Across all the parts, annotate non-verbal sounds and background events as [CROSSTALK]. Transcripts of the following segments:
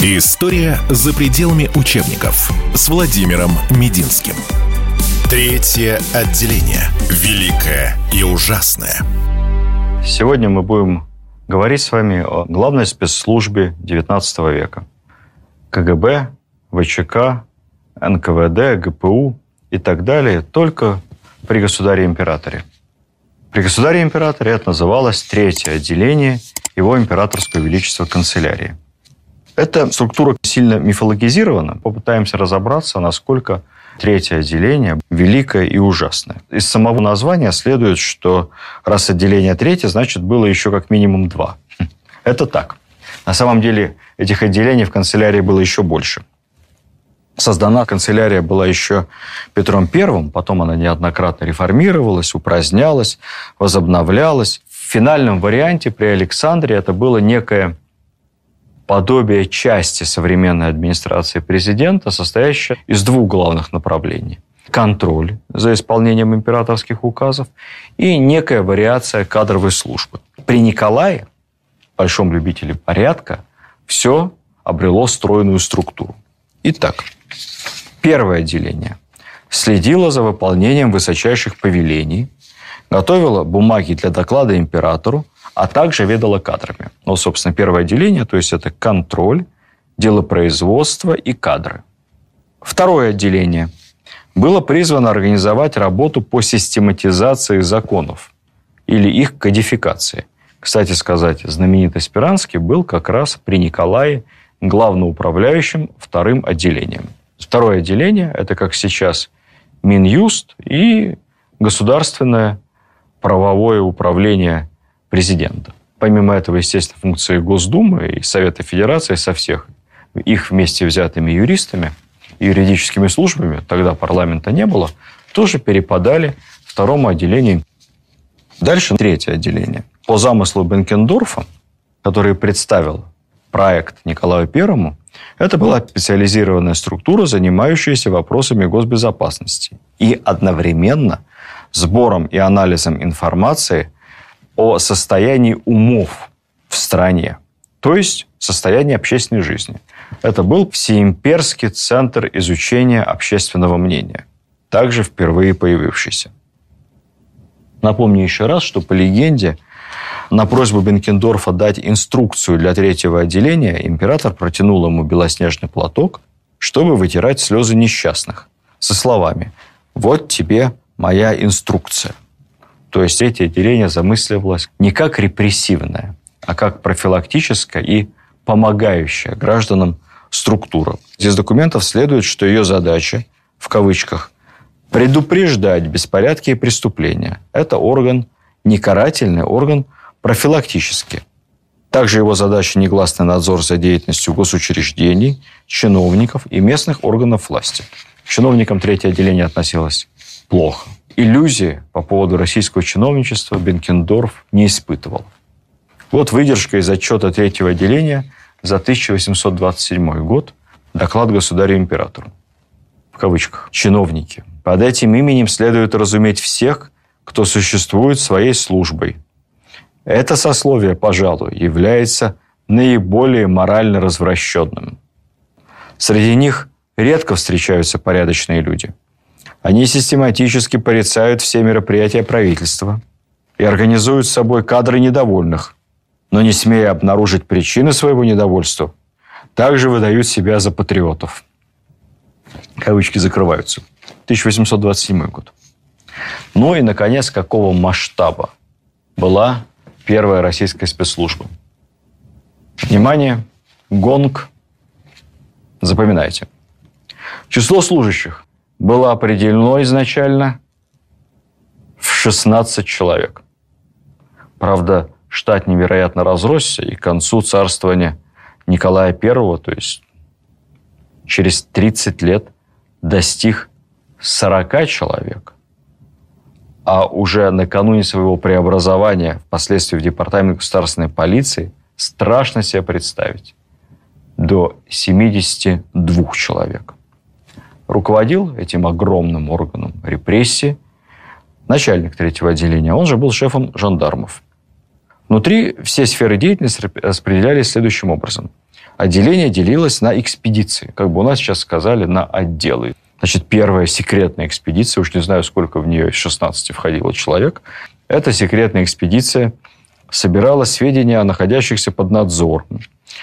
История за пределами учебников с Владимиром Мединским. Третье отделение. Великое и ужасное. Сегодня мы будем говорить с вами о главной спецслужбе XIX века. КГБ, ВЧК, НКВД, ГПУ и так далее, только при государе-императоре. При государе-императоре это называлось третье отделение его императорского величества канцелярии. Эта структура сильно мифологизирована. Попытаемся разобраться, насколько третье отделение великое и ужасное. Из самого названия следует, что раз отделение третье, значит, было еще как минимум два. Это так. На самом деле этих отделений в канцелярии было еще больше. Создана канцелярия была еще Петром Первым, потом она неоднократно реформировалась, упразднялась, возобновлялась. В финальном варианте при Александре это было некое подобие части современной администрации президента, состоящее из двух главных направлений. Контроль за исполнением императорских указов и некая вариация кадровой службы. При Николае, большом любителе порядка, все обрело стройную структуру. Итак, первое отделение следило за выполнением высочайших повелений, готовило бумаги для доклада императору, а также ведала кадрами. Ну, собственно, первое отделение, то есть это контроль, делопроизводство и кадры. Второе отделение было призвано организовать работу по систематизации законов или их кодификации. Кстати сказать, знаменитый Спиранский был как раз при Николае главноуправляющим вторым отделением. Второе отделение – это, как сейчас, Минюст и государственное правовое управление президента. Помимо этого, естественно, функции Госдумы и Совета Федерации со всех их вместе взятыми юристами и юридическими службами, тогда парламента не было, тоже перепадали второму отделению. Дальше третье отделение. По замыслу Бенкендорфа, который представил проект Николаю Первому, это была специализированная структура, занимающаяся вопросами госбезопасности и одновременно сбором и анализом информации о состоянии умов в стране, то есть состоянии общественной жизни. Это был Всеимперский центр изучения общественного мнения, также впервые появившийся. Напомню еще раз, что по легенде на просьбу Бенкендорфа дать инструкцию для третьего отделения император протянул ему белоснежный платок, чтобы вытирать слезы несчастных, со словами «Вот тебе моя инструкция». То есть эти отделения замысливалось не как репрессивное, а как профилактическая и помогающая гражданам структура. Из документов следует, что ее задача, в кавычках, предупреждать беспорядки и преступления. Это орган не карательный, орган профилактический. Также его задача негласный надзор за деятельностью госучреждений, чиновников и местных органов власти. К чиновникам третье отделение относилось плохо иллюзии по поводу российского чиновничества Бенкендорф не испытывал. Вот выдержка из отчета третьего отделения за 1827 год, доклад государю-императору. В кавычках. Чиновники. Под этим именем следует разуметь всех, кто существует своей службой. Это сословие, пожалуй, является наиболее морально развращенным. Среди них редко встречаются порядочные люди – они систематически порицают все мероприятия правительства и организуют с собой кадры недовольных, но не смея обнаружить причины своего недовольства, также выдают себя за патриотов. Кавычки закрываются. 1827 год. Ну и, наконец, какого масштаба была первая российская спецслужба? Внимание, гонг. Запоминайте. Число служащих было определено изначально в 16 человек. Правда, штат невероятно разросся, и к концу царствования Николая I, то есть через 30 лет, достиг 40 человек. А уже накануне своего преобразования, впоследствии в Департамент государственной полиции, страшно себе представить, до 72 человек руководил этим огромным органом репрессии начальник третьего отделения. Он же был шефом жандармов. Внутри все сферы деятельности распределялись следующим образом. отделение делилось на экспедиции. Как бы у нас сейчас сказали, на отделы. Значит, первая секретная экспедиция, уж не знаю, сколько в нее из 16 входило человек, эта секретная экспедиция собирала сведения о находящихся под надзором,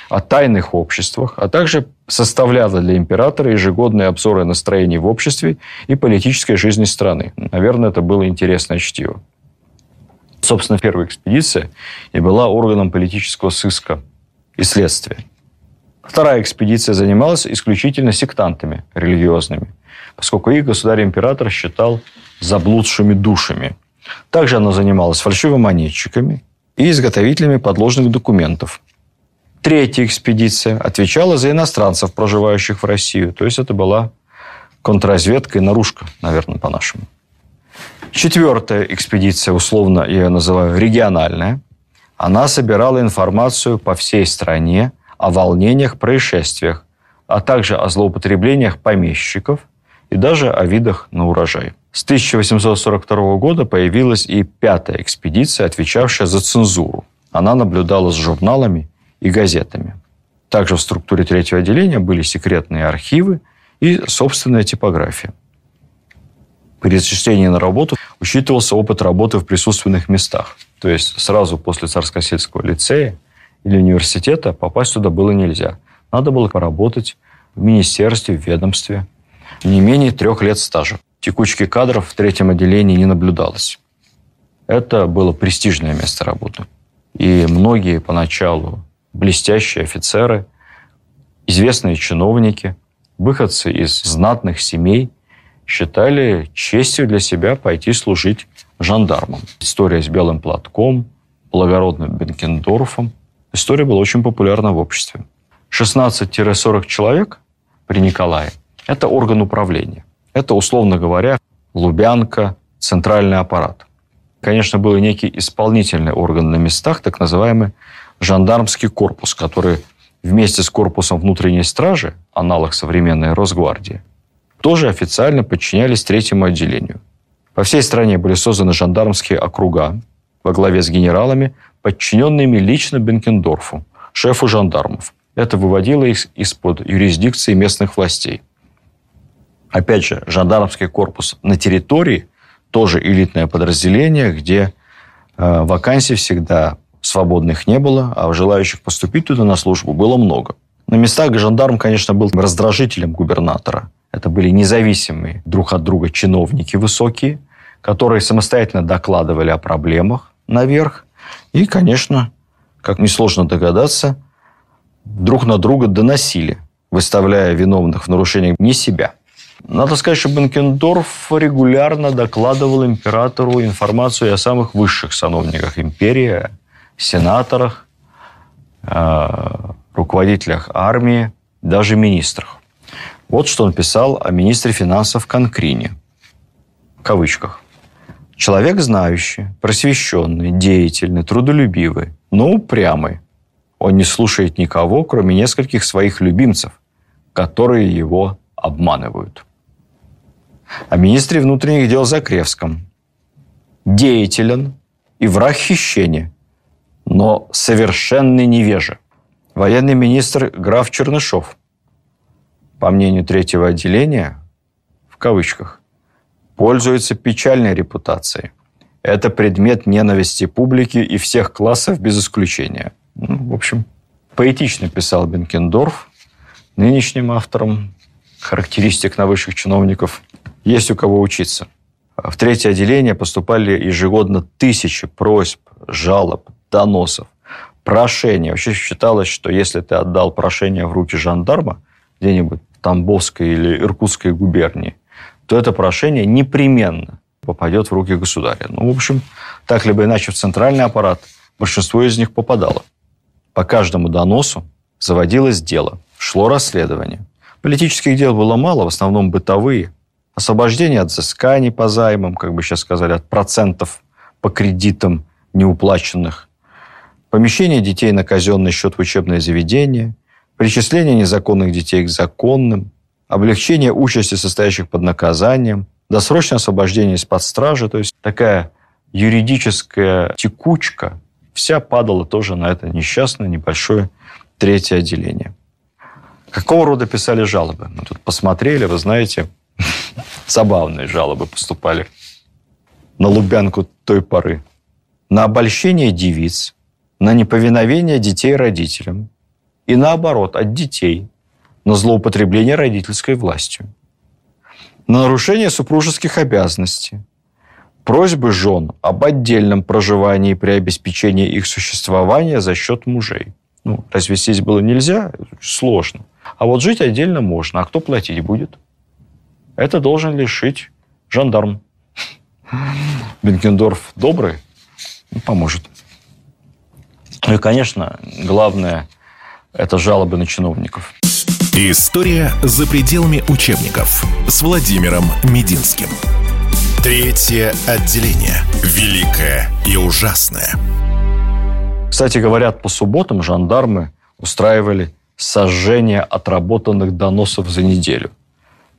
о тайных обществах, а также составляла для императора ежегодные обзоры настроений в обществе и политической жизни страны. Наверное, это было интересное чтиво. Собственно, первая экспедиция и была органом политического сыска и следствия. Вторая экспедиция занималась исключительно сектантами религиозными, поскольку их государь-император считал заблудшими душами. Также она занималась фальшивомонетчиками и изготовителями подложных документов. Третья экспедиция отвечала за иностранцев, проживающих в Россию. То есть это была контрразведка и наружка, наверное, по-нашему. Четвертая экспедиция, условно я ее называю региональная, она собирала информацию по всей стране о волнениях, происшествиях, а также о злоупотреблениях помещиков и даже о видах на урожай. С 1842 года появилась и пятая экспедиция, отвечавшая за цензуру. Она наблюдала с журналами и газетами. Также в структуре третьего отделения были секретные архивы и собственная типография. При зачислении на работу учитывался опыт работы в присутственных местах. То есть сразу после Царско-сельского лицея или университета попасть туда было нельзя. Надо было поработать в министерстве, в ведомстве. Не менее трех лет стажа. Текучки кадров в третьем отделении не наблюдалось. Это было престижное место работы. И многие поначалу блестящие офицеры, известные чиновники, выходцы из знатных семей считали честью для себя пойти служить жандармам. История с белым платком, благородным Бенкендорфом – история была очень популярна в обществе. 16-40 человек при Николае – это орган управления. Это, условно говоря, Лубянка, центральный аппарат. Конечно, был некий исполнительный орган на местах, так называемый жандармский корпус, который вместе с корпусом внутренней стражи, аналог современной Росгвардии, тоже официально подчинялись третьему отделению. По всей стране были созданы жандармские округа во главе с генералами, подчиненными лично Бенкендорфу, шефу жандармов. Это выводило их из-под юрисдикции местных властей. Опять же, жандармский корпус на территории тоже элитное подразделение, где э, вакансий всегда свободных не было, а желающих поступить туда на службу было много. На местах жандарм, конечно, был раздражителем губернатора. Это были независимые друг от друга чиновники высокие, которые самостоятельно докладывали о проблемах наверх, и, конечно, как несложно догадаться, друг на друга доносили, выставляя виновных в нарушениях не себя. Надо сказать, что Бенкендорф регулярно докладывал императору информацию о самых высших сановниках империи, сенаторах, э, руководителях армии, даже министрах. Вот что он писал о министре финансов Конкрине. В кавычках. Человек знающий, просвещенный, деятельный, трудолюбивый, но упрямый. Он не слушает никого, кроме нескольких своих любимцев, которые его обманывают. О министре внутренних дел Закревском. Деятелен и враг хищения, но совершенный невежа. Военный министр граф Чернышов. По мнению третьего отделения, в кавычках, пользуется печальной репутацией. Это предмет ненависти публики и всех классов без исключения. Ну, в общем, поэтично писал Бенкендорф, нынешним автором характеристик на высших чиновников. Есть у кого учиться. В третье отделение поступали ежегодно тысячи просьб, жалоб, доносов, прошений. Вообще считалось, что если ты отдал прошение в руки жандарма где-нибудь Тамбовской или Иркутской губернии, то это прошение непременно попадет в руки государя. Ну, в общем, так либо иначе в центральный аппарат большинство из них попадало. По каждому доносу заводилось дело, шло расследование. Политических дел было мало, в основном бытовые. Освобождение от взысканий по займам, как бы сейчас сказали, от процентов по кредитам неуплаченных. Помещение детей на казенный счет в учебное заведение. Причисление незаконных детей к законным облегчение участи состоящих под наказанием, досрочное освобождение из-под стражи. То есть такая юридическая текучка вся падала тоже на это несчастное небольшое третье отделение. Какого рода писали жалобы? Мы тут посмотрели, вы знаете, [LAUGHS] забавные жалобы поступали на Лубянку той поры. На обольщение девиц, на неповиновение детей родителям и наоборот, от детей на злоупотребление родительской властью, на нарушение супружеских обязанностей, просьбы жен об отдельном проживании при обеспечении их существования за счет мужей. Ну, развестись было нельзя, сложно. А вот жить отдельно можно. А кто платить будет? Это должен решить жандарм. Бенкендорф добрый, ну, поможет. Ну и, конечно, главное – это жалобы на чиновников. История за пределами учебников с Владимиром Мединским. Третье отделение. Великое и ужасное. Кстати, говорят, по субботам жандармы устраивали сожжение отработанных доносов за неделю.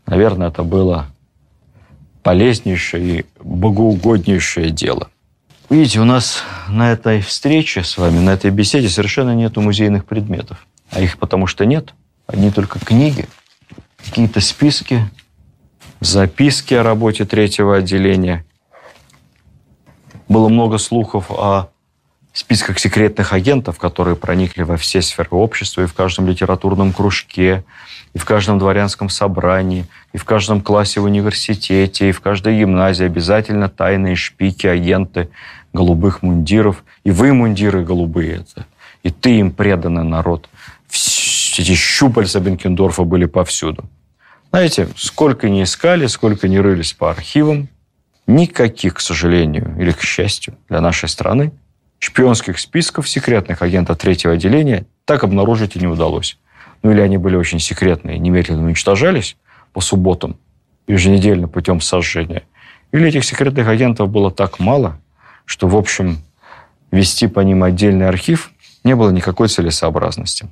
Наверное, это было полезнейшее и богоугоднейшее дело. Видите, у нас на этой встрече с вами, на этой беседе совершенно нет музейных предметов. А их потому что нет. Одни только книги, какие-то списки, записки о работе третьего отделения. Было много слухов о списках секретных агентов, которые проникли во все сферы общества и в каждом литературном кружке, и в каждом дворянском собрании, и в каждом классе в университете, и в каждой гимназии обязательно тайные шпики, агенты голубых мундиров. И вы мундиры голубые это. И ты им преданный народ. Все эти щупальца Бенкендорфа были повсюду. Знаете, сколько не искали, сколько не рылись по архивам, никаких, к сожалению, или к счастью для нашей страны, шпионских списков секретных агентов третьего отделения так обнаружить и не удалось. Ну или они были очень секретные, немедленно уничтожались по субботам, еженедельно путем сожжения. Или этих секретных агентов было так мало, что, в общем, вести по ним отдельный архив не было никакой целесообразности.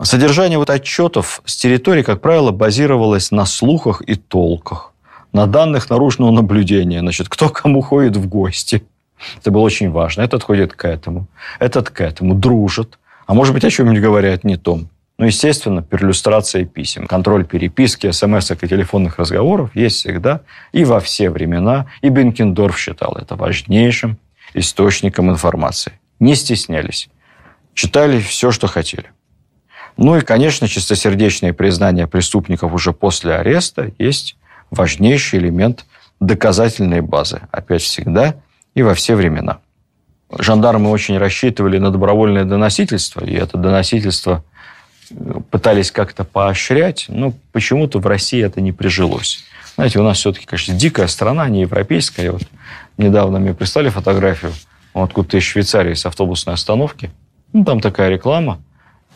Содержание вот отчетов с территории, как правило, базировалось на слухах и толках, на данных наружного наблюдения, значит, кто кому ходит в гости – это было очень важно. Этот ходит к этому, этот к этому, дружит. А может быть, о чем-нибудь говорят не том. Ну, естественно, перлюстрация писем, контроль переписки, смс и телефонных разговоров есть всегда и во все времена. И Бенкендорф считал это важнейшим источником информации. Не стеснялись. Читали все, что хотели. Ну и, конечно, чистосердечное признание преступников уже после ареста есть важнейший элемент доказательной базы. Опять всегда и во все времена. Жандармы очень рассчитывали на добровольное доносительство, и это доносительство пытались как-то поощрять, но почему-то в России это не прижилось. Знаете, у нас все-таки, конечно, дикая страна, не европейская. Вот недавно мне прислали фотографию откуда-то из Швейцарии с автобусной остановки. Ну, там такая реклама.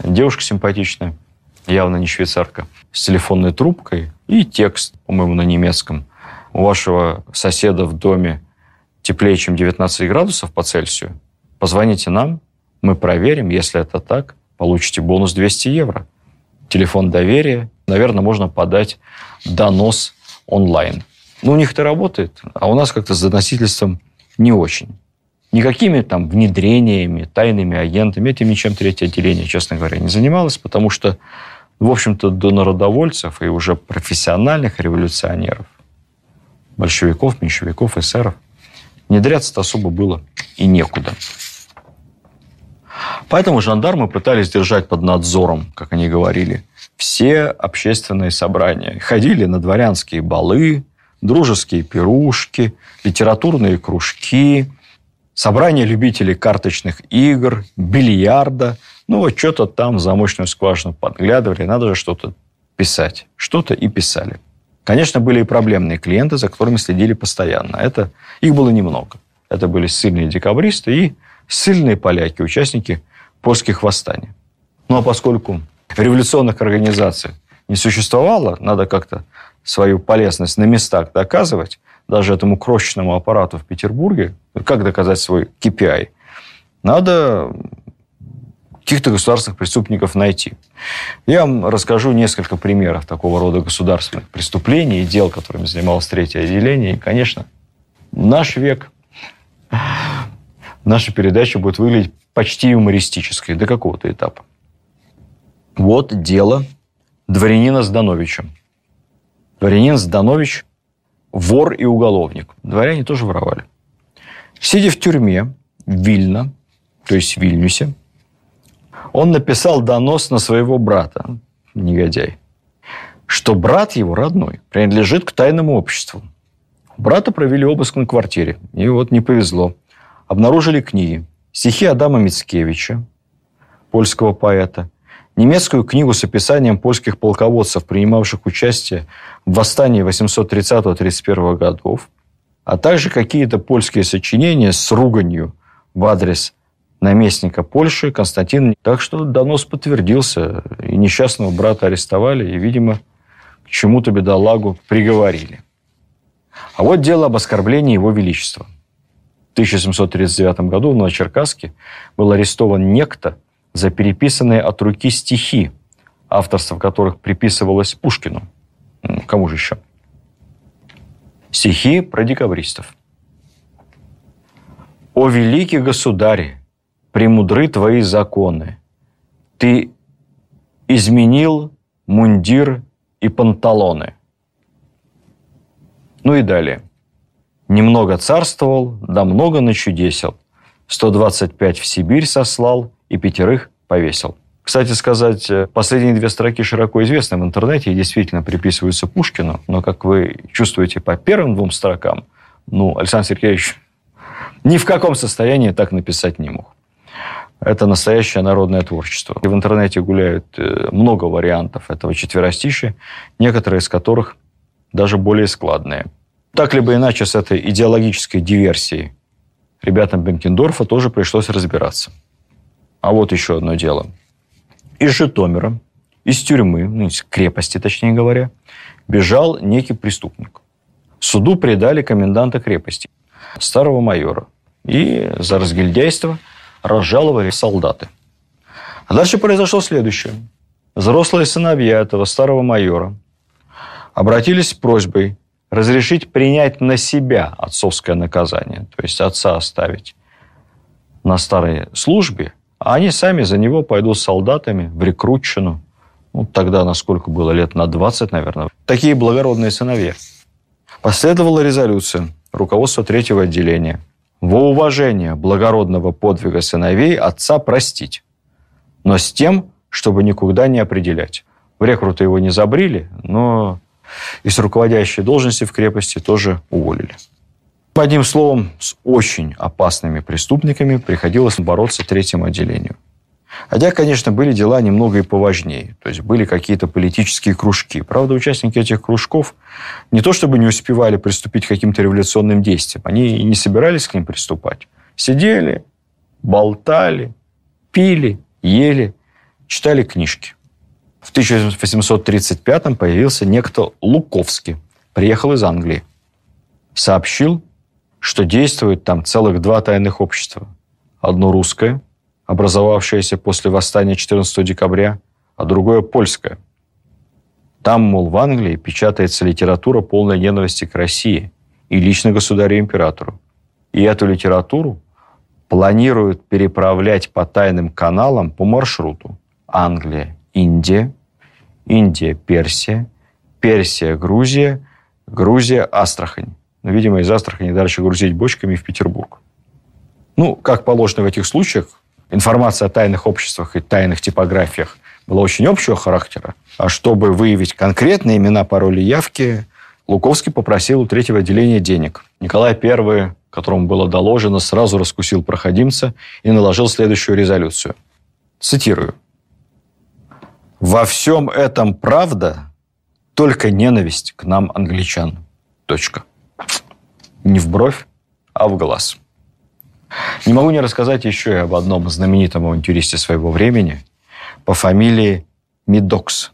Девушка симпатичная, явно не швейцарка, с телефонной трубкой и текст, по-моему, на немецком. У вашего соседа в доме теплее, чем 19 градусов по Цельсию, позвоните нам, мы проверим, если это так, получите бонус 200 евро. Телефон доверия, наверное, можно подать донос онлайн. Ну, у них это работает, а у нас как-то с доносительством не очень. Никакими там внедрениями, тайными агентами, этим ничем третье отделение, честно говоря, не занималось, потому что, в общем-то, до народовольцев и уже профессиональных революционеров, большевиков, меньшевиков, эсеров – внедряться-то особо было и некуда. Поэтому жандармы пытались держать под надзором, как они говорили, все общественные собрания. Ходили на дворянские балы, дружеские пирушки, литературные кружки, собрания любителей карточных игр, бильярда. Ну, вот что-то там в замочную скважину подглядывали, надо же что-то писать. Что-то и писали. Конечно, были и проблемные клиенты, за которыми следили постоянно. Это, их было немного. Это были сильные декабристы и сильные поляки, участники польских восстаний. Ну а поскольку революционных организаций не существовало, надо как-то свою полезность на местах доказывать, даже этому крошечному аппарату в Петербурге, как доказать свой KPI, надо каких-то государственных преступников найти. Я вам расскажу несколько примеров такого рода государственных преступлений и дел, которыми занималось третье отделение. И, конечно, наш век, наша передача будет выглядеть почти юмористической до какого-то этапа. Вот дело дворянина Здановича. Дворянин Зданович – вор и уголовник. Дворяне тоже воровали. Сидя в тюрьме в Вильно, то есть в Вильнюсе, он написал донос на своего брата, негодяй, что брат его родной принадлежит к тайному обществу. Брата провели обыск на квартире, и вот не повезло. Обнаружили книги. Стихи Адама Мицкевича, польского поэта, немецкую книгу с описанием польских полководцев, принимавших участие в восстании 830-31 годов, а также какие-то польские сочинения с руганью в адрес наместника Польши Константина. Так что донос подтвердился, и несчастного брата арестовали, и, видимо, к чему-то бедолагу приговорили. А вот дело об оскорблении его величества. В 1739 году в Новочеркасске был арестован некто за переписанные от руки стихи, авторство которых приписывалось Пушкину. Кому же еще? Стихи про декабристов. «О великий государе, премудры твои законы, ты изменил мундир и панталоны». Ну и далее. «Немного царствовал, да много начудесил, 125 в Сибирь сослал и пятерых повесил». Кстати сказать, э, последние две строки широко известны в интернете и действительно приписываются Пушкину, но, как вы чувствуете по первым двум строкам, ну, Александр Сергеевич ни в каком состоянии так написать не мог. Это настоящее народное творчество. И в интернете гуляют э, много вариантов этого четверостища, некоторые из которых даже более складные. Так либо иначе с этой идеологической диверсией ребятам Бенкендорфа тоже пришлось разбираться. А вот еще одно дело – из Житомира, из тюрьмы, ну, из крепости, точнее говоря, бежал некий преступник. Суду предали коменданта крепости, старого майора. И за разгильдяйство разжаловали солдаты. А дальше произошло следующее. Взрослые сыновья этого старого майора обратились с просьбой разрешить принять на себя отцовское наказание, то есть отца оставить на старой службе, а они сами за него пойдут солдатами в рекрутчину. Ну, тогда, насколько было, лет на 20, наверное. Такие благородные сыновья. Последовала резолюция руководства третьего отделения. Во уважение благородного подвига сыновей отца простить, но с тем, чтобы никуда не определять. В рекруты его не забрили, но из руководящей должности в крепости тоже уволили. Одним словом, с очень опасными преступниками приходилось бороться третьему отделению. Хотя, конечно, были дела немного и поважнее. То есть были какие-то политические кружки. Правда, участники этих кружков не то чтобы не успевали приступить к каким-то революционным действиям, они и не собирались к ним приступать. Сидели, болтали, пили, ели, читали книжки. В 1835 появился некто Луковский, приехал из Англии. Сообщил, что действует там целых два тайных общества. Одно русское, образовавшееся после восстания 14 декабря, а другое польское. Там, мол, в Англии печатается литература полной ненависти к России и лично государю-императору. И эту литературу планируют переправлять по тайным каналам по маршруту Англия, Индия, Индия, Персия, Персия, Грузия, Грузия, Астрахань но, видимо, из Астрахани дальше грузить бочками в Петербург. Ну, как положено в этих случаях, информация о тайных обществах и тайных типографиях была очень общего характера. А чтобы выявить конкретные имена, пароли, явки, Луковский попросил у третьего отделения денег. Николай I, которому было доложено, сразу раскусил проходимца и наложил следующую резолюцию. Цитирую. «Во всем этом правда, только ненависть к нам, англичан». Точка не в бровь, а в глаз. Не могу не рассказать еще и об одном знаменитом авантюристе своего времени по фамилии Медокс.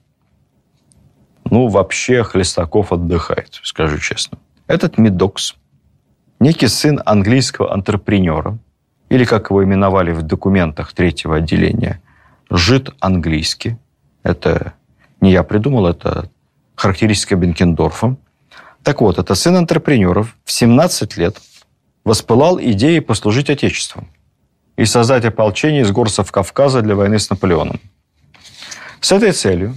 Ну, вообще Хлестаков отдыхает, скажу честно. Этот Медокс, некий сын английского антрепренера, или, как его именовали в документах третьего отделения, жид английский. Это не я придумал, это характеристика Бенкендорфа. Так вот, это сын антрепренеров в 17 лет воспылал идеей послужить Отечеству и создать ополчение из горцев Кавказа для войны с Наполеоном. С этой целью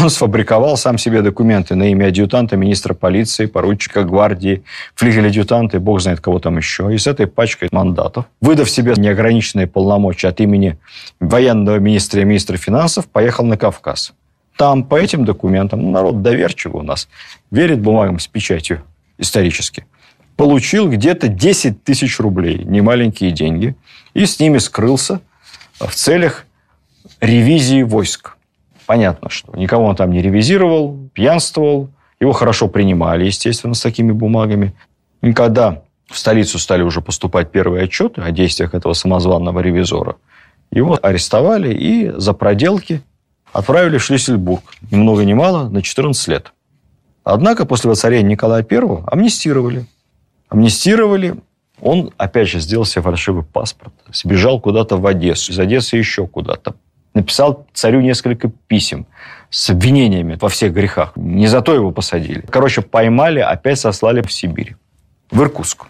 Он сфабриковал сам себе документы на имя адъютанта, министра полиции, поручика гвардии, флигель-адъютанта и бог знает кого там еще. И с этой пачкой мандатов, выдав себе неограниченные полномочия от имени военного министра и министра финансов, поехал на Кавказ. Там по этим документам, ну, народ доверчивый у нас, верит бумагам с печатью исторически, получил где-то 10 тысяч рублей, немаленькие деньги, и с ними скрылся в целях ревизии войск. Понятно, что никого он там не ревизировал, пьянствовал, его хорошо принимали, естественно, с такими бумагами. И когда в столицу стали уже поступать первые отчеты о действиях этого самозванного ревизора, его арестовали и за проделки отправили в Шлиссельбург, ни много ни мало, на 14 лет. Однако после воцарения Николая I амнистировали. Амнистировали, он, опять же, сделал себе фальшивый паспорт, сбежал куда-то в Одессу, из Одессы еще куда-то написал царю несколько писем с обвинениями во всех грехах. Не за то его посадили. Короче, поймали, опять сослали в Сибирь, в Иркутск.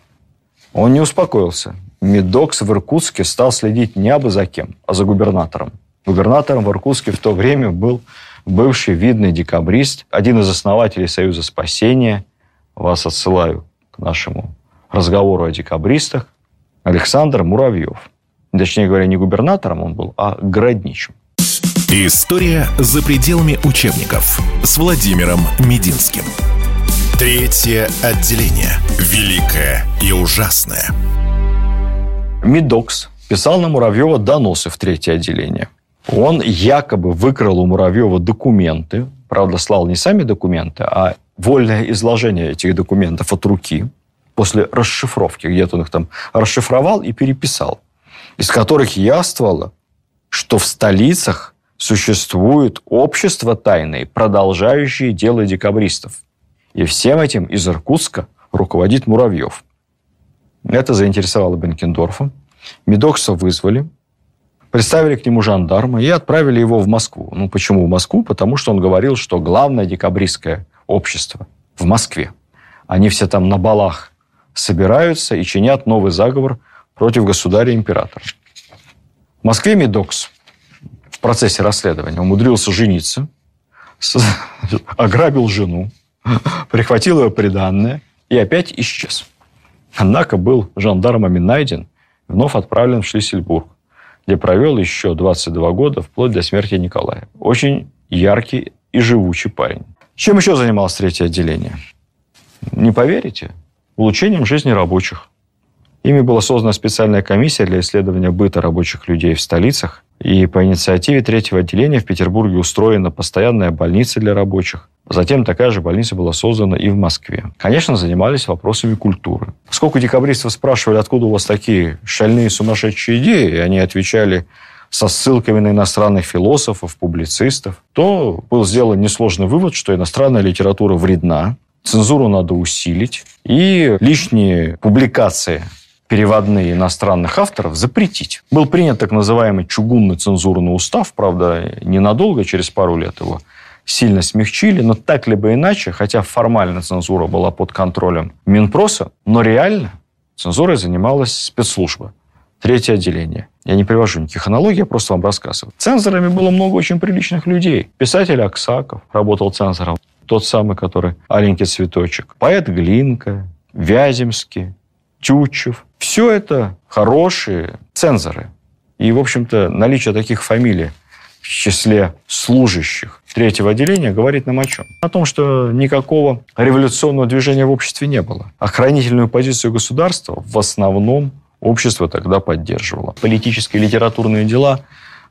Он не успокоился. Медокс в Иркутске стал следить не абы за кем, а за губернатором. Губернатором в Иркутске в то время был бывший видный декабрист, один из основателей Союза спасения. Вас отсылаю к нашему разговору о декабристах. Александр Муравьев. Точнее говоря, не губернатором он был, а городничим. История за пределами учебников с Владимиром Мединским. Третье отделение. Великое и ужасное. Медокс писал на Муравьева доносы в третье отделение. Он якобы выкрал у Муравьева документы, правда, слал не сами документы, а вольное изложение этих документов от руки после расшифровки. Где-то он их там расшифровал и переписал из которых яствовало, что в столицах существует общество тайное, продолжающее дело декабристов. И всем этим из Иркутска руководит Муравьев. Это заинтересовало Бенкендорфа. Медокса вызвали, представили к нему жандарма и отправили его в Москву. Ну, почему в Москву? Потому что он говорил, что главное декабристское общество в Москве. Они все там на балах собираются и чинят новый заговор – против государя-императора. В Москве Медокс в процессе расследования умудрился жениться, [LAUGHS] ограбил жену, [LAUGHS] прихватил ее приданное и опять исчез. Однако был жандармами найден, вновь отправлен в Шлиссельбург, где провел еще 22 года, вплоть до смерти Николая. Очень яркий и живучий парень. Чем еще занималось третье отделение? Не поверите, улучшением жизни рабочих. Ими была создана специальная комиссия для исследования быта рабочих людей в столицах. И по инициативе третьего отделения в Петербурге устроена постоянная больница для рабочих. Затем такая же больница была создана и в Москве. Конечно, занимались вопросами культуры. Поскольку декабристов спрашивали, откуда у вас такие шальные сумасшедшие идеи, и они отвечали со ссылками на иностранных философов, публицистов, то был сделан несложный вывод, что иностранная литература вредна, цензуру надо усилить, и лишние публикации переводные иностранных авторов запретить. Был принят так называемый чугунный цензурный устав, правда, ненадолго, через пару лет его сильно смягчили, но так либо иначе, хотя формально цензура была под контролем Минпроса, но реально цензурой занималась спецслужба. Третье отделение. Я не привожу никаких аналогий, я просто вам рассказываю. Цензорами было много очень приличных людей. Писатель Аксаков работал цензором. Тот самый, который «Аленький цветочек». Поэт Глинка, Вяземский, Тютчев. Все это хорошие цензоры. И, в общем-то, наличие таких фамилий в числе служащих третьего отделения говорит нам о чем? О том, что никакого революционного движения в обществе не было. Охранительную позицию государства в основном общество тогда поддерживало. Политические и литературные дела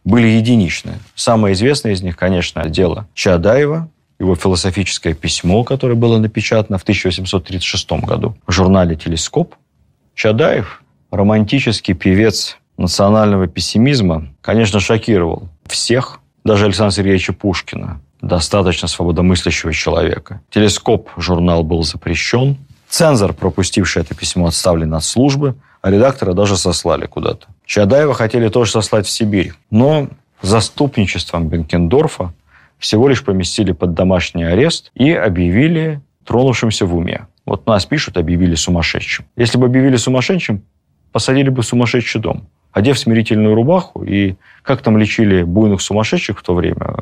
были единичны. Самое известное из них, конечно, дело Чадаева, его философическое письмо, которое было напечатано в 1836 году в журнале «Телескоп», Чадаев, романтический певец национального пессимизма, конечно, шокировал всех, даже Александра Сергеевича Пушкина, достаточно свободомыслящего человека. Телескоп журнал был запрещен. Цензор, пропустивший это письмо, отставлен от службы, а редактора даже сослали куда-то. Чадаева хотели тоже сослать в Сибирь, но заступничеством Бенкендорфа всего лишь поместили под домашний арест и объявили тронувшимся в уме. Вот нас пишут, объявили сумасшедшим. Если бы объявили сумасшедшим, посадили бы в сумасшедший дом. Одев смирительную рубаху, и как там лечили буйных сумасшедших в то время?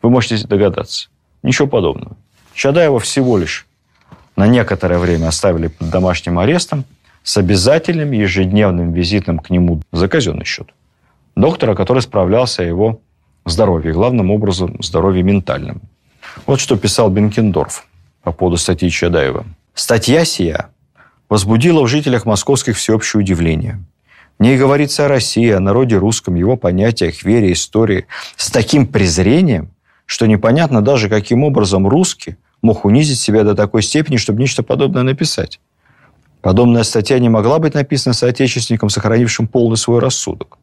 Вы можете догадаться. Ничего подобного. Чадаева всего лишь на некоторое время оставили под домашним арестом с обязательным ежедневным визитом к нему за казенный счет. Доктора, который справлялся о его здоровье, главным образом здоровье ментальным. Вот что писал Бенкендорф по поводу статьи Чадаева. Статья сия возбудила в жителях московских всеобщее удивление. В ней говорится о России, о народе русском, его понятиях, вере, истории с таким презрением, что непонятно даже, каким образом русский мог унизить себя до такой степени, чтобы нечто подобное написать. Подобная статья не могла быть написана соотечественником, сохранившим полный свой рассудок.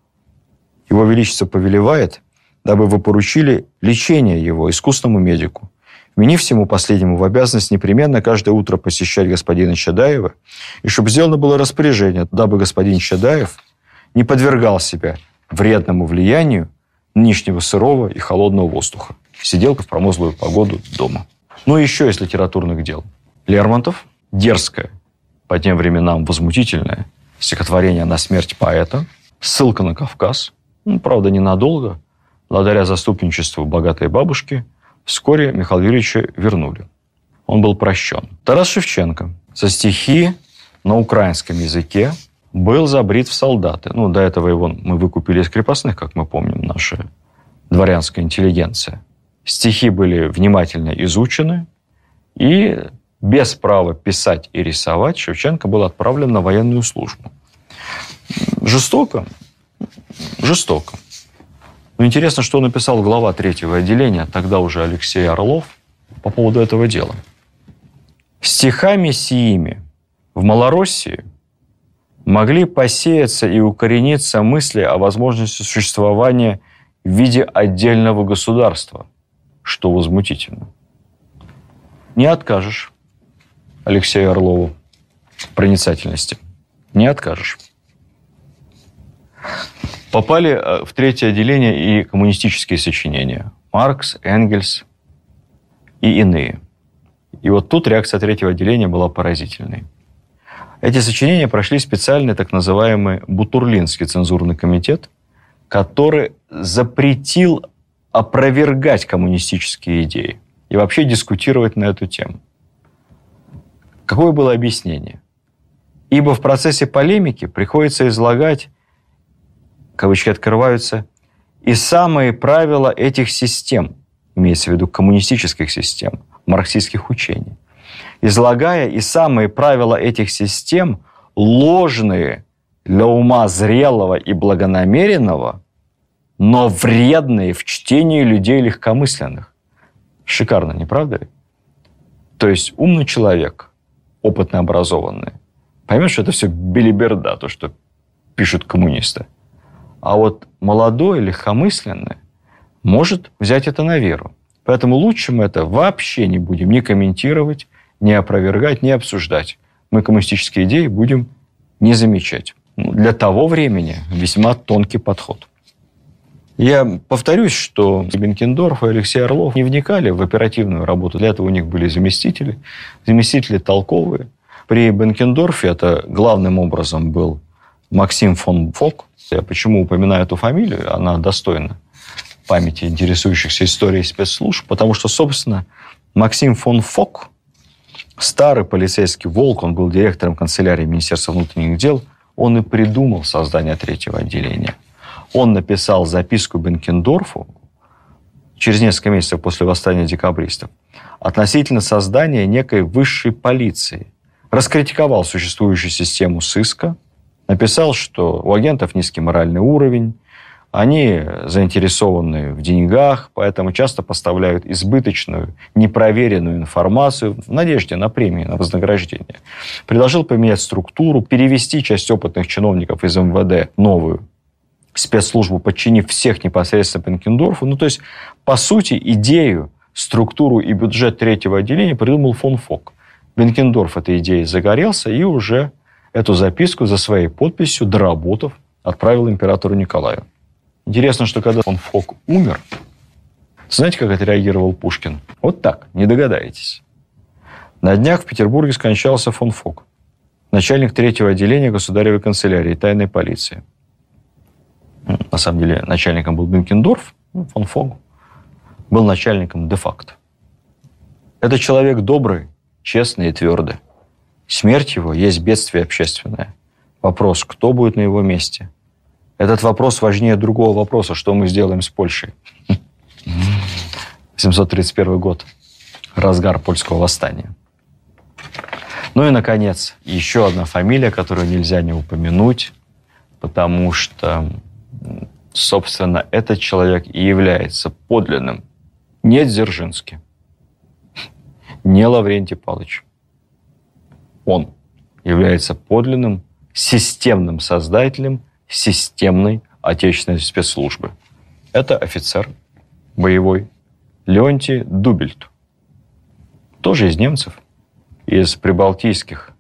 Его Величество повелевает, дабы вы поручили лечение его искусному медику, вменив всему последнему в обязанность непременно каждое утро посещать господина Чадаева, и чтобы сделано было распоряжение, дабы господин Чадаев не подвергал себя вредному влиянию нынешнего сырого и холодного воздуха. Сидел в промозглую погоду дома. Ну и еще из литературных дел. Лермонтов, дерзкое, по тем временам возмутительное стихотворение «На смерть поэта», ссылка на Кавказ, ну, правда, ненадолго, благодаря заступничеству богатой бабушки, вскоре Михаила Юрьевича вернули. Он был прощен. Тарас Шевченко со стихи на украинском языке был забрит в солдаты. Ну, до этого его мы выкупили из крепостных, как мы помним, наша дворянская интеллигенция. Стихи были внимательно изучены, и без права писать и рисовать Шевченко был отправлен на военную службу. Жестоко? Жестоко. Но интересно, что написал глава третьего отделения, тогда уже Алексей Орлов, по поводу этого дела. Стихами сиими в Малороссии могли посеяться и укорениться мысли о возможности существования в виде отдельного государства, что возмутительно. Не откажешь Алексею Орлову проницательности. Не откажешь. Попали э, в третье отделение и коммунистические сочинения. Маркс, Энгельс и иные. И вот тут реакция третьего отделения была поразительной. Эти сочинения прошли специальный так называемый Бутурлинский цензурный комитет, который запретил опровергать коммунистические идеи и вообще дискутировать на эту тему. Какое было объяснение? Ибо в процессе полемики приходится излагать, кавычки открываются, и самые правила этих систем, имеется в виду коммунистических систем, марксистских учений излагая и самые правила этих систем ложные для ума зрелого и благонамеренного, но вредные в чтении людей легкомысленных. Шикарно, не правда ли? То есть умный человек, опытно образованный, поймет, что это все белиберда, то, что пишут коммунисты. А вот молодой, легкомысленный может взять это на веру. Поэтому лучше мы это вообще не будем ни комментировать, не опровергать, не обсуждать. Мы коммунистические идеи будем не замечать. Ну, для того времени весьма тонкий подход. Я повторюсь, что Бенкендорф и Алексей Орлов не вникали в оперативную работу. Для этого у них были заместители. Заместители толковые. При Бенкендорфе это главным образом был Максим фон Фок. Я почему упоминаю эту фамилию? Она достойна памяти интересующихся историей спецслужб, потому что, собственно, Максим фон Фок старый полицейский волк, он был директором канцелярии Министерства внутренних дел, он и придумал создание третьего отделения. Он написал записку Бенкендорфу через несколько месяцев после восстания декабристов относительно создания некой высшей полиции. Раскритиковал существующую систему сыска, написал, что у агентов низкий моральный уровень, они заинтересованы в деньгах, поэтому часто поставляют избыточную, непроверенную информацию в надежде на премии, на вознаграждение. Предложил поменять структуру, перевести часть опытных чиновников из МВД новую спецслужбу, подчинив всех непосредственно Пенкендорфу. Ну, то есть, по сути, идею, структуру и бюджет третьего отделения придумал фон Фок. Бенкендорф этой идеей загорелся и уже эту записку за своей подписью, доработав, отправил императору Николаю. Интересно, что когда он Фок умер, знаете, как отреагировал Пушкин? Вот так, не догадаетесь. На днях в Петербурге скончался фон Фок, начальник третьего отделения государевой канцелярии тайной полиции. На самом деле начальником был Бенкендорф, ну, фон Фок. был начальником де-факто. Это человек добрый, честный и твердый. Смерть его есть бедствие общественное. Вопрос, кто будет на его месте? Этот вопрос важнее другого вопроса, что мы сделаем с Польшей. 731 год. Разгар польского восстания. Ну и, наконец, еще одна фамилия, которую нельзя не упомянуть, потому что, собственно, этот человек и является подлинным не Дзержинский, не Лаврентий Павлович. Он является подлинным системным создателем системной отечественной спецслужбы. Это офицер боевой Леонтий Дубельт. Тоже из немцев, из прибалтийских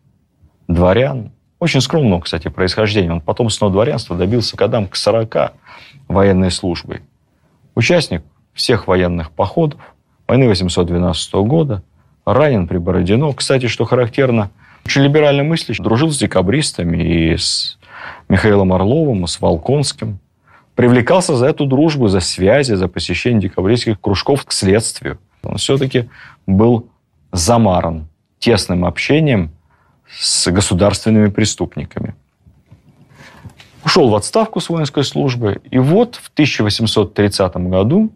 дворян. Очень скромного, кстати, происхождения. Он потомственного дворянства добился годам к 40 военной службы. Участник всех военных походов войны 812 года, ранен при Бородино. Кстати, что характерно, очень либерально мыслящий, дружил с декабристами и с Михаилом Орловым, и с Волконским. Привлекался за эту дружбу, за связи, за посещение декабристских кружков к следствию. Он все-таки был замаран тесным общением с государственными преступниками. Ушел в отставку с воинской службы, и вот в 1830 году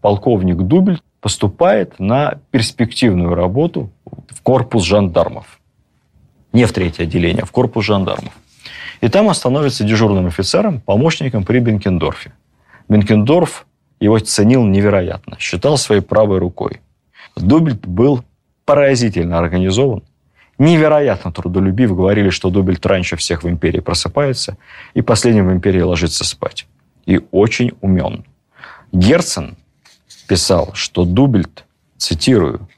полковник Дубель поступает на перспективную работу в корпус жандармов. Не в третье отделение, а в корпус жандармов. И там он становится дежурным офицером, помощником при Бенкендорфе. Бенкендорф его ценил невероятно, считал своей правой рукой. Дубельт был поразительно организован, невероятно трудолюбив. Говорили, что Дубельт раньше всех в империи просыпается и последним в империи ложится спать. И очень умен. Герцен писал, что Дубельт, цитирую,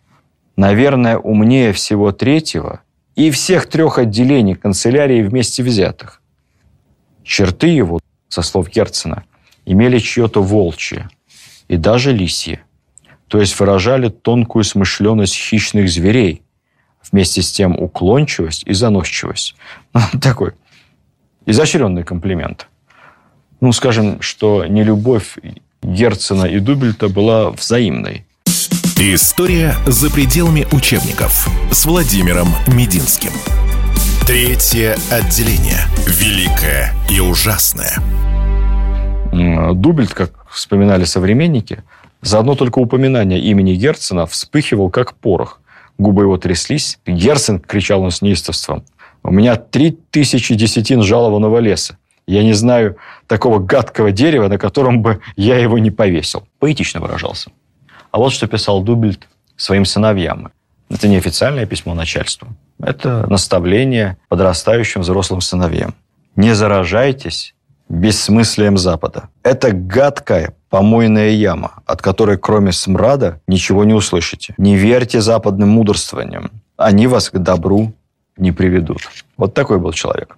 «наверное, умнее всего третьего и всех трех отделений канцелярии вместе взятых». Черты его, со слов Герцена, имели чье-то волчье и даже лисье, то есть выражали тонкую смышленность хищных зверей, вместе с тем уклончивость и заносчивость. [LAUGHS] Такой изощренный комплимент. Ну, скажем, что не любовь Герцена и Дубельта была взаимной. История за пределами учебников с Владимиром Мединским. Третье отделение. Великое и ужасное. Дубельт, как вспоминали современники, за одно только упоминание имени Герцена вспыхивал как порох. Губы его тряслись. Герцен, кричал он с неистовством, у меня три тысячи десятин жалованного леса. Я не знаю такого гадкого дерева, на котором бы я его не повесил. Поэтично выражался. А вот что писал Дубельт своим сыновьям. Это не официальное письмо начальству. Это наставление подрастающим взрослым сыновьям. Не заражайтесь бессмыслием Запада. Это гадкая помойная яма, от которой кроме смрада ничего не услышите. Не верьте западным мудрствованиям. Они вас к добру не приведут. Вот такой был человек.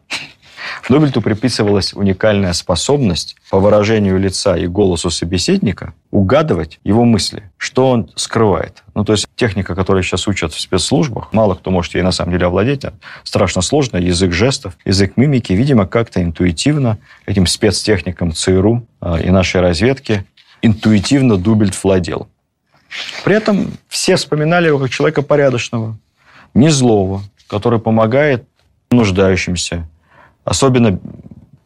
Нобельту приписывалась уникальная способность по выражению лица и голосу собеседника угадывать его мысли, что он скрывает. Ну, то есть техника, которую сейчас учат в спецслужбах, мало кто может ей на самом деле овладеть, страшно сложно, язык жестов, язык мимики, видимо, как-то интуитивно этим спецтехникам ЦРУ э, и нашей разведки интуитивно Дубельт владел. При этом все вспоминали его как человека порядочного, не злого, который помогает нуждающимся, особенно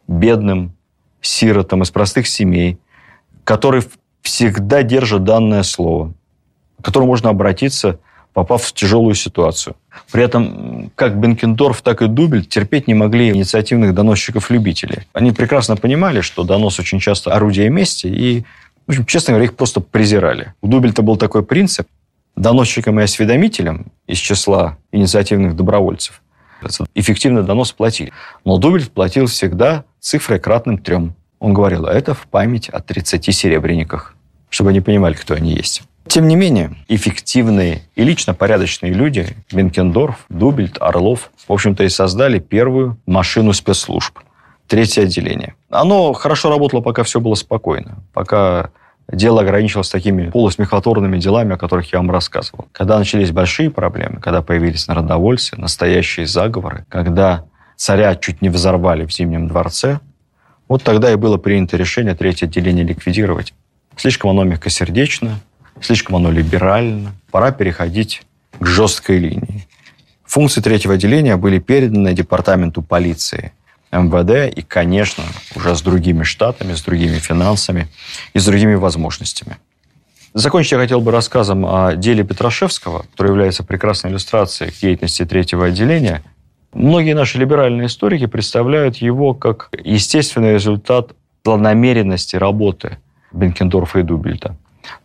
бедным сиротам из простых семей, которые всегда держат данное слово, к которому можно обратиться, попав в тяжелую ситуацию. При этом как Бенкендорф, так и Дубель терпеть не могли инициативных доносчиков-любителей. Они прекрасно понимали, что донос очень часто орудие мести, и, в общем, честно говоря, их просто презирали. У Дубельта был такой принцип. Доносчикам и осведомителям из числа инициативных добровольцев эффективно донос платили. Но Дубель платил всегда цифрой кратным трем. Он говорил, а это в память о 30 серебряниках, чтобы они понимали, кто они есть. Тем не менее, эффективные и лично порядочные люди, Бенкендорф, Дубельт, Орлов, в общем-то, и создали первую машину спецслужб. Третье отделение. Оно хорошо работало, пока все было спокойно. Пока дело ограничилось такими полусмехотворными делами, о которых я вам рассказывал. Когда начались большие проблемы, когда появились народовольцы, настоящие заговоры, когда царя чуть не взорвали в Зимнем дворце, вот тогда и было принято решение третье отделение ликвидировать. Слишком оно мягкосердечно, слишком оно либерально, пора переходить к жесткой линии. Функции третьего отделения были переданы департаменту полиции МВД и, конечно, уже с другими штатами, с другими финансами и с другими возможностями. Закончить я хотел бы рассказом о деле Петрашевского, который является прекрасной иллюстрацией к деятельности третьего отделения. Многие наши либеральные историки представляют его как естественный результат планомеренности работы Бенкендорфа и Дубельта.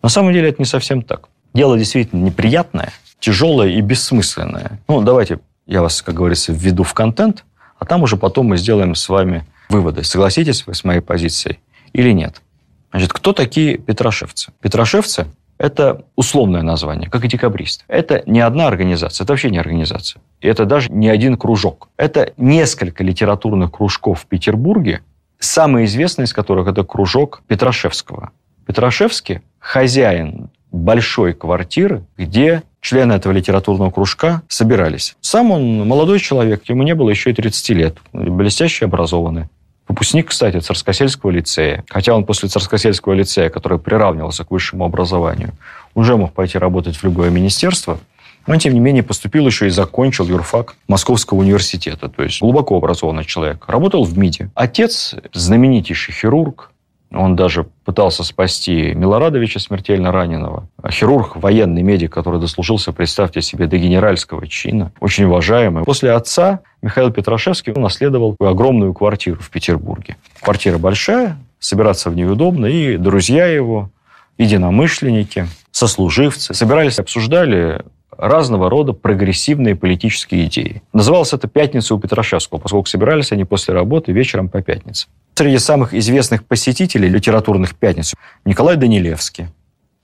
На самом деле это не совсем так. Дело действительно неприятное, тяжелое и бессмысленное. Ну, давайте я вас, как говорится, введу в контент, а там уже потом мы сделаем с вами выводы. Согласитесь вы с моей позицией или нет? Значит, кто такие петрошевцы? Петрошевцы – это условное название, как и декабристы. Это не одна организация, это вообще не организация. И это даже не один кружок. Это несколько литературных кружков в Петербурге, самый известный из которых – это кружок Петрошевского. Петрошевский – хозяин большой квартиры, где члены этого литературного кружка собирались. Сам он молодой человек, ему не было еще и 30 лет, блестяще образованный. Выпускник, кстати, Царскосельского лицея. Хотя он после Царскосельского лицея, который приравнивался к высшему образованию, уже мог пойти работать в любое министерство, он, тем не менее, поступил еще и закончил юрфак Московского университета. То есть глубоко образованный человек. Работал в МИДе. Отец – знаменитейший хирург, он даже пытался спасти Милорадовича, смертельно раненого. А хирург, военный медик, который дослужился, представьте себе, до генеральского чина. Очень уважаемый. После отца Михаил Петрашевский наследовал огромную квартиру в Петербурге. Квартира большая, собираться в ней удобно, и друзья его, единомышленники, сослуживцы собирались, обсуждали разного рода прогрессивные политические идеи. Называлось это «Пятница у Петрашевского», поскольку собирались они после работы вечером по пятницам. Среди самых известных посетителей литературных пятниц Николай Данилевский,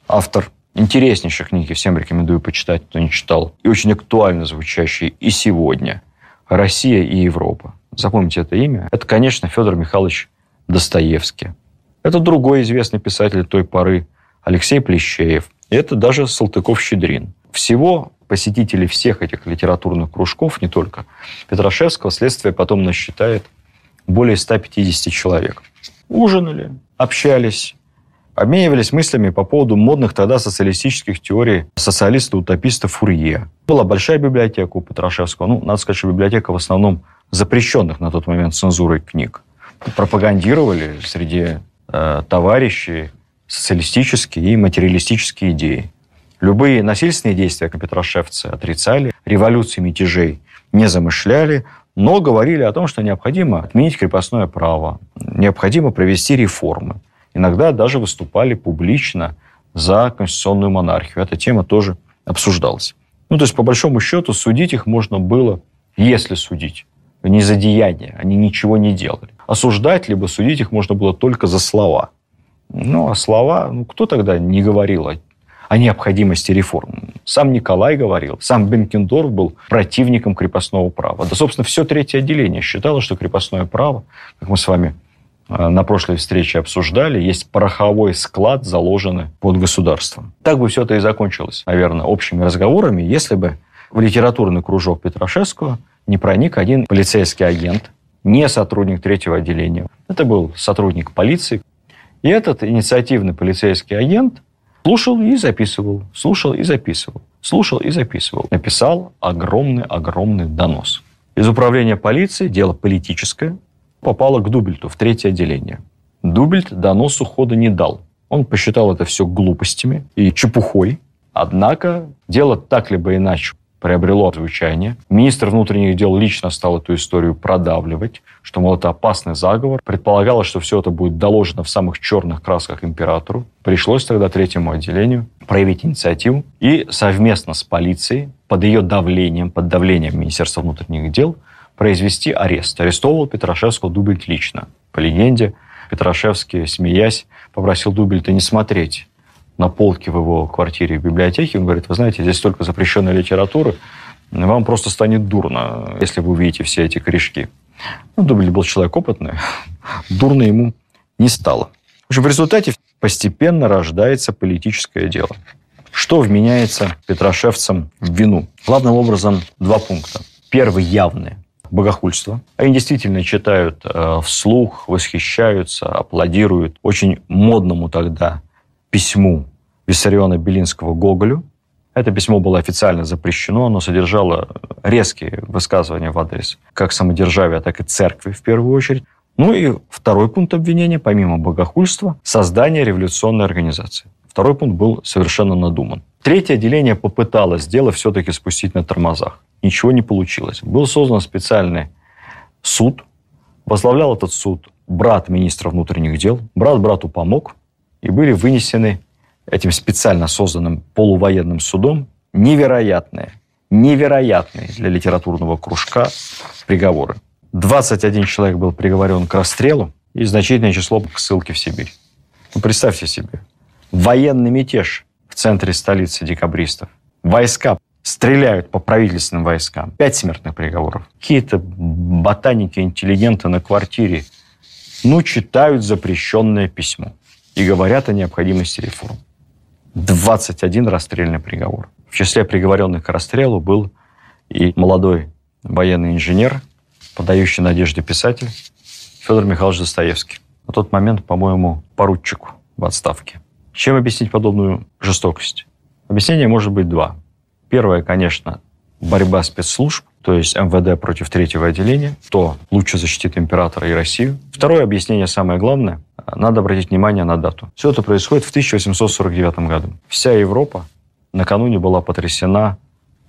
автор интереснейших книги, всем рекомендую почитать, кто не читал, и очень актуально звучащие и сегодня «Россия и Европа». Запомните это имя. Это, конечно, Федор Михайлович Достоевский. Это другой известный писатель той поры Алексей Плещеев. И это даже Салтыков-Щедрин. Всего посетителей всех этих литературных кружков, не только Петрашевского, следствие потом насчитает более 150 человек. Ужинали, общались, обменивались мыслями по поводу модных тогда социалистических теорий социалиста-утописта Фурье. Была большая библиотека у Петрашевского. Ну, надо сказать, что библиотека в основном запрещенных на тот момент цензурой книг. Пропагандировали среди э, товарищей социалистические и материалистические идеи. Любые насильственные действия Петрошевцы отрицали, революции, мятежей не замышляли, но говорили о том, что необходимо отменить крепостное право, необходимо провести реформы. Иногда даже выступали публично за конституционную монархию. Эта тема тоже обсуждалась. Ну, то есть, по большому счету, судить их можно было, если судить, не за деяния, они ничего не делали. Осуждать либо судить их можно было только за слова. Ну, а слова, ну, кто тогда не говорил о о необходимости реформ. Сам Николай говорил, сам Бенкендорф был противником крепостного права. Да, собственно, все третье отделение считало, что крепостное право, как мы с вами э, на прошлой встрече обсуждали, есть пороховой склад, заложенный под государством. Так бы все это и закончилось, наверное, общими разговорами, если бы в литературный кружок Петрашевского не проник один полицейский агент, не сотрудник третьего отделения. Это был сотрудник полиции. И этот инициативный полицейский агент Слушал и записывал, слушал и записывал, слушал и записывал. Написал огромный-огромный донос. Из управления полиции, дело политическое, попало к Дубельту в третье отделение. Дубельт доносу хода не дал. Он посчитал это все глупостями и чепухой. Однако дело так либо иначе приобрело звучание. Министр внутренних дел лично стал эту историю продавливать, что, мол, это опасный заговор. Предполагалось, что все это будет доложено в самых черных красках императору. Пришлось тогда третьему отделению проявить инициативу и совместно с полицией, под ее давлением, под давлением Министерства внутренних дел, произвести арест. Арестовывал Петрашевского Дубельт лично. По легенде, Петрашевский, смеясь, попросил Дубельта не смотреть на полке в его квартире в библиотеке. Он говорит, вы знаете, здесь столько запрещенной литературы, вам просто станет дурно, если вы увидите все эти корешки. Ну, Дубль был человек опытный, [LAUGHS] дурно ему не стало. В общем, в результате постепенно рождается политическое дело. Что вменяется Петрошевцам в вину? Главным образом два пункта. Первый явный – богохульство. Они действительно читают э, вслух, восхищаются, аплодируют очень модному тогда письму Виссариона Белинского Гоголю. Это письмо было официально запрещено, оно содержало резкие высказывания в адрес как самодержавия, так и церкви в первую очередь. Ну и второй пункт обвинения, помимо богохульства, создание революционной организации. Второй пункт был совершенно надуман. Третье отделение попыталось дело все-таки спустить на тормозах. Ничего не получилось. Был создан специальный суд. Возглавлял этот суд брат министра внутренних дел. Брат брату помог. И были вынесены этим специально созданным полувоенным судом невероятные, невероятные для литературного кружка приговоры. 21 человек был приговорен к расстрелу и значительное число к ссылке в Сибирь. Ну, представьте себе, военный мятеж в центре столицы декабристов. Войска стреляют по правительственным войскам. Пять смертных приговоров. Какие-то ботаники, интеллигенты на квартире, ну, читают запрещенное письмо и говорят о необходимости реформ. 21 расстрельный приговор. В числе приговоренных к расстрелу был и молодой военный инженер, подающий надежды писатель Федор Михайлович Достоевский. На тот момент, по-моему, поручику в отставке. Чем объяснить подобную жестокость? Объяснение может быть два. Первое, конечно, борьба спецслужб, то есть МВД против третьего отделения, то лучше защитит императора и Россию. Второе объяснение, самое главное, надо обратить внимание на дату. Все это происходит в 1849 году. Вся Европа накануне была потрясена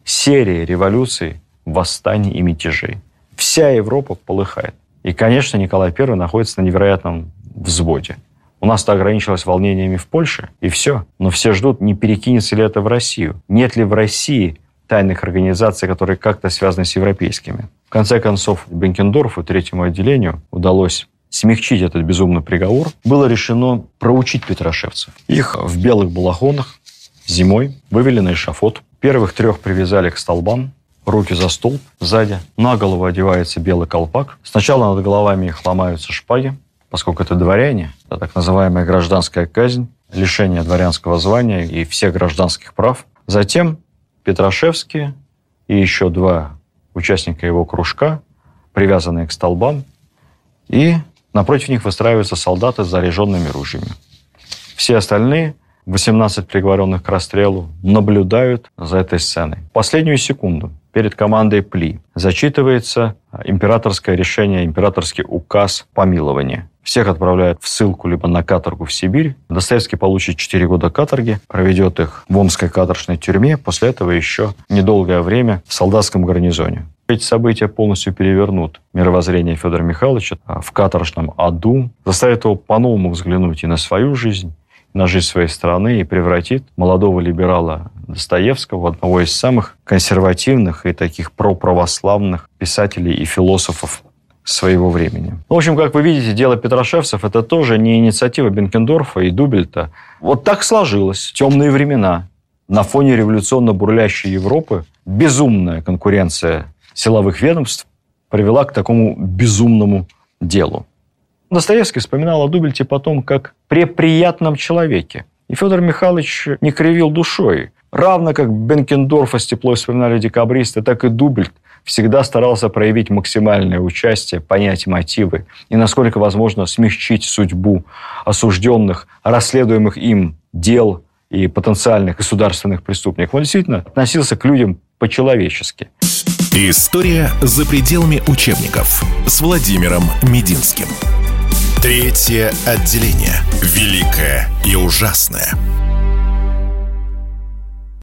серией революций, восстаний и мятежей. Вся Европа полыхает. И, конечно, Николай I находится на невероятном взводе. У нас-то ограничилось волнениями в Польше, и все. Но все ждут, не перекинется ли это в Россию. Нет ли в России тайных организаций, которые как-то связаны с европейскими. В конце концов, Бенкендорфу, третьему отделению, удалось смягчить этот безумный приговор. Было решено проучить петрошевцев. Их в белых балахонах зимой вывели на эшафот. Первых трех привязали к столбам, руки за столб, сзади. На голову одевается белый колпак. Сначала над головами их ломаются шпаги, поскольку это дворяне, это так называемая гражданская казнь, лишение дворянского звания и всех гражданских прав. Затем Петрашевский и еще два участника его кружка, привязанные к столбам, и напротив них выстраиваются солдаты с заряженными ружьями. Все остальные, 18 приговоренных к расстрелу, наблюдают за этой сценой. Последнюю секунду перед командой ПЛИ зачитывается императорское решение, императорский указ помилования. Всех отправляют в ссылку либо на каторгу в Сибирь. Достоевский получит 4 года каторги, проведет их в Омской каторжной тюрьме, после этого еще недолгое время в солдатском гарнизоне. Эти события полностью перевернут мировоззрение Федора Михайловича в каторжном аду, заставят его по-новому взглянуть и на свою жизнь, на жизнь своей страны, и превратит молодого либерала Достоевского одного из самых консервативных и таких проправославных писателей и философов своего времени. В общем, как вы видите, дело Петрошевцев – это тоже не инициатива Бенкендорфа и Дубельта. Вот так сложилось. Темные времена. На фоне революционно бурлящей Европы безумная конкуренция силовых ведомств привела к такому безумному делу. Достоевский вспоминал о Дубельте потом как при приятном человеке. И Федор Михайлович не кривил душой. Равно как Бенкендорфа с теплой вспоминали декабристы, так и Дубельт всегда старался проявить максимальное участие, понять мотивы и, насколько возможно, смягчить судьбу осужденных, расследуемых им дел и потенциальных государственных преступников. Он действительно относился к людям по-человечески. История за пределами учебников с Владимиром Мединским. Третье отделение. Великое и ужасное.